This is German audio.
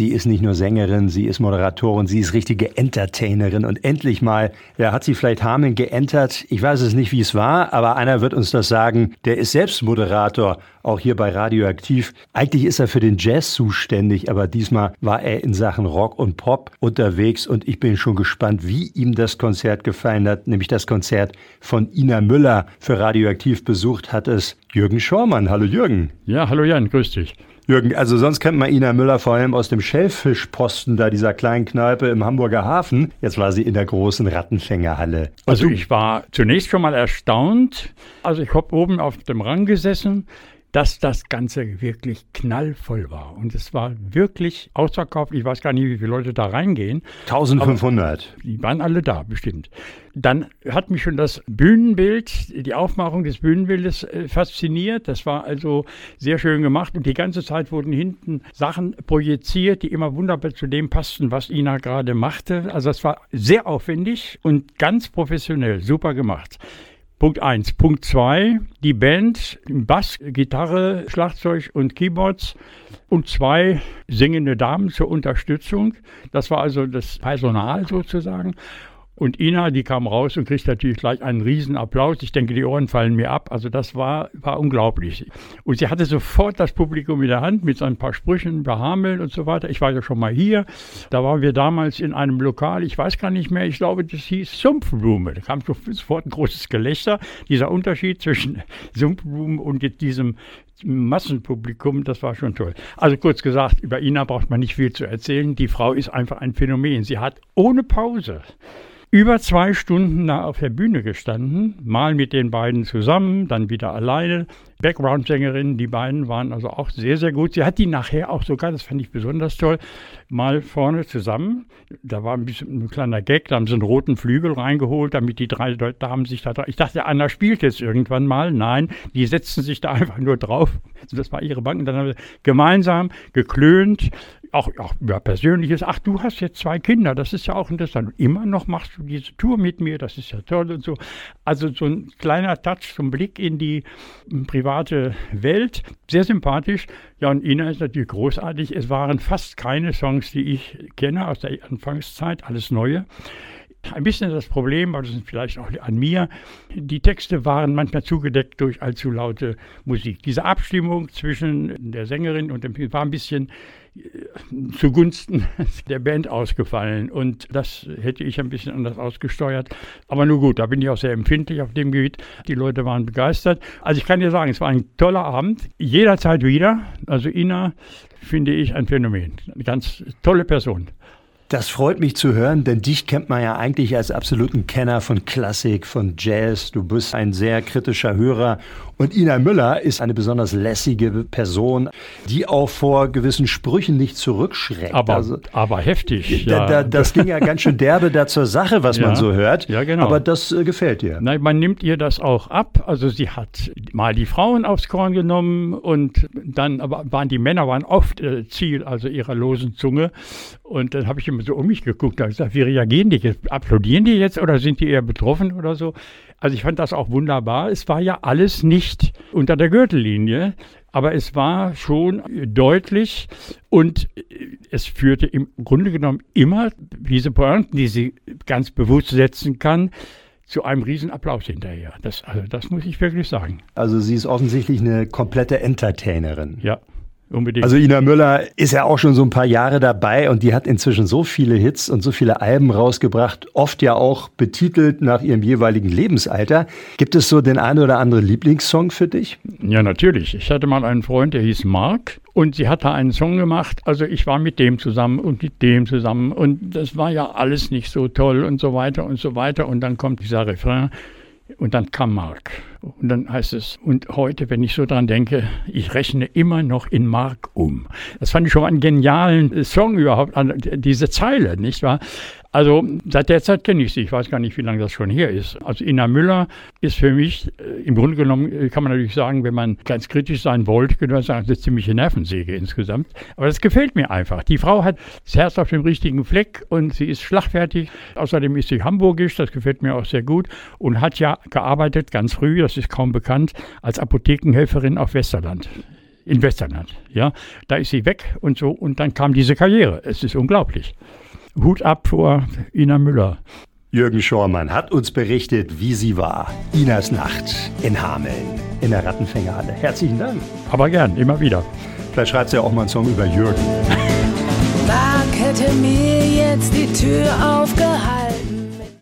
Sie ist nicht nur Sängerin, sie ist Moderatorin, sie ist richtige Entertainerin und endlich mal, ja, hat sie vielleicht Hameln geentert. Ich weiß es nicht, wie es war, aber einer wird uns das sagen. Der ist selbst Moderator, auch hier bei Radioaktiv. Eigentlich ist er für den Jazz zuständig, aber diesmal war er in Sachen Rock und Pop unterwegs und ich bin schon gespannt, wie ihm das Konzert gefallen hat, nämlich das Konzert von Ina Müller. Für Radioaktiv besucht hat es Jürgen Schormann. Hallo Jürgen. Ja, hallo Jan, grüß dich. Jürgen, also sonst kennt man Ina Müller vor allem aus dem Schellfischposten da dieser kleinen Kneipe im Hamburger Hafen. Jetzt war sie in der großen Rattenfängerhalle. Also ich war zunächst schon mal erstaunt. Also ich habe oben auf dem Rang gesessen dass das Ganze wirklich knallvoll war. Und es war wirklich ausverkauft. Ich weiß gar nicht, wie viele Leute da reingehen. 1500. Die waren alle da, bestimmt. Dann hat mich schon das Bühnenbild, die Aufmachung des Bühnenbildes äh, fasziniert. Das war also sehr schön gemacht. Und die ganze Zeit wurden hinten Sachen projiziert, die immer wunderbar zu dem passten, was Ina gerade machte. Also es war sehr aufwendig und ganz professionell, super gemacht. Punkt 1. Punkt 2. Die Band, Bass, Gitarre, Schlagzeug und Keyboards und zwei singende Damen zur Unterstützung. Das war also das Personal sozusagen. Und Ina, die kam raus und kriegt natürlich gleich einen riesen Applaus. Ich denke, die Ohren fallen mir ab. Also das war, war unglaublich. Und sie hatte sofort das Publikum in der Hand mit so ein paar Sprüchen behameln und so weiter. Ich war ja schon mal hier. Da waren wir damals in einem Lokal, ich weiß gar nicht mehr, ich glaube, das hieß Sumpfblume. Da kam sofort ein großes Gelächter. Dieser Unterschied zwischen Sumpfblume und diesem Massenpublikum, das war schon toll. Also kurz gesagt, über Ina braucht man nicht viel zu erzählen. Die Frau ist einfach ein Phänomen. Sie hat ohne Pause über zwei Stunden da auf der Bühne gestanden, mal mit den beiden zusammen, dann wieder alleine. Background-Sängerin, die beiden waren also auch sehr, sehr gut. Sie hat die nachher auch sogar, das fand ich besonders toll, mal vorne zusammen. Da war ein bisschen ein kleiner Gag, da haben sie einen roten Flügel reingeholt, damit die drei Damen sich da drauf. Ich dachte, Anna spielt jetzt irgendwann mal. Nein, die setzten sich da einfach nur drauf. Das war ihre Bank. Und dann haben wir gemeinsam geklönt, auch, auch über Persönliches. Ach, du hast jetzt zwei Kinder, das ist ja auch interessant. Und immer noch machst du diese Tour mit mir, das ist ja toll und so. Also so ein kleiner Touch zum Blick in die private Welt, sehr sympathisch. Ja, und Ina ist natürlich großartig. Es waren fast keine Songs, die ich kenne aus der Anfangszeit, alles neue. Ein bisschen das Problem, aber das ist vielleicht auch an mir, die Texte waren manchmal zugedeckt durch allzu laute Musik. Diese Abstimmung zwischen der Sängerin und dem war ein bisschen äh, zugunsten der Band ausgefallen. Und das hätte ich ein bisschen anders ausgesteuert. Aber nur gut, da bin ich auch sehr empfindlich auf dem Gebiet. Die Leute waren begeistert. Also ich kann dir sagen, es war ein toller Abend. Jederzeit wieder. Also Ina finde ich ein Phänomen. Eine ganz tolle Person. Das freut mich zu hören, denn dich kennt man ja eigentlich als absoluten Kenner von Klassik, von Jazz. Du bist ein sehr kritischer Hörer. Und Ina Müller ist eine besonders lässige Person, die auch vor gewissen Sprüchen nicht zurückschreckt. Aber, also, aber heftig. Da, da, das ging ja ganz schön derbe da zur Sache, was ja, man so hört. Ja, genau. Aber das äh, gefällt dir. Nein, man nimmt ihr das auch ab. Also sie hat mal die Frauen aufs Korn genommen und dann aber waren die Männer waren oft äh, Ziel also ihrer losen Zunge. Und dann habe ich immer so um mich geguckt, da gesagt, wie reagieren die jetzt? Applaudieren die jetzt oder sind die eher betroffen oder so? Also ich fand das auch wunderbar. Es war ja alles nicht unter der Gürtellinie, aber es war schon deutlich und es führte im Grunde genommen immer diese Pointen, die sie ganz bewusst setzen kann, zu einem riesen Applaus hinterher. Das, also das muss ich wirklich sagen. Also sie ist offensichtlich eine komplette Entertainerin. Ja. Unbedingt. Also Ina Müller ist ja auch schon so ein paar Jahre dabei und die hat inzwischen so viele Hits und so viele Alben rausgebracht, oft ja auch betitelt nach ihrem jeweiligen Lebensalter. Gibt es so den einen oder anderen Lieblingssong für dich? Ja, natürlich. Ich hatte mal einen Freund, der hieß Mark und sie hat da einen Song gemacht. Also ich war mit dem zusammen und mit dem zusammen und das war ja alles nicht so toll und so weiter und so weiter und dann kommt dieser Refrain und dann kam Mark. Und dann heißt es, und heute, wenn ich so dran denke, ich rechne immer noch in Mark um. Das fand ich schon einen genialen Song überhaupt, diese Zeile, nicht wahr? Also seit der Zeit kenne ich sie. Ich weiß gar nicht, wie lange das schon her ist. Also Ina Müller ist für mich, äh, im Grunde genommen äh, kann man natürlich sagen, wenn man ganz kritisch sein wollte, könnte man sagen, eine ziemliche Nervensäge insgesamt. Aber das gefällt mir einfach. Die Frau hat das Herz auf dem richtigen Fleck und sie ist schlagfertig. Außerdem ist sie hamburgisch, das gefällt mir auch sehr gut. Und hat ja gearbeitet ganz früh, das ist kaum bekannt, als Apothekenhelferin auf Westerland. in Westernland. Ja, da ist sie weg und so und dann kam diese Karriere. Es ist unglaublich. Hut ab vor Ina Müller. Jürgen Schormann hat uns berichtet, wie sie war. Inas Nacht in Hameln, in der Rattenfängerhalle. Herzlichen Dank. Aber gern, immer wieder. Vielleicht schreibt sie ja auch mal einen Song über Jürgen. Mark hätte mir jetzt die Tür aufgehalten.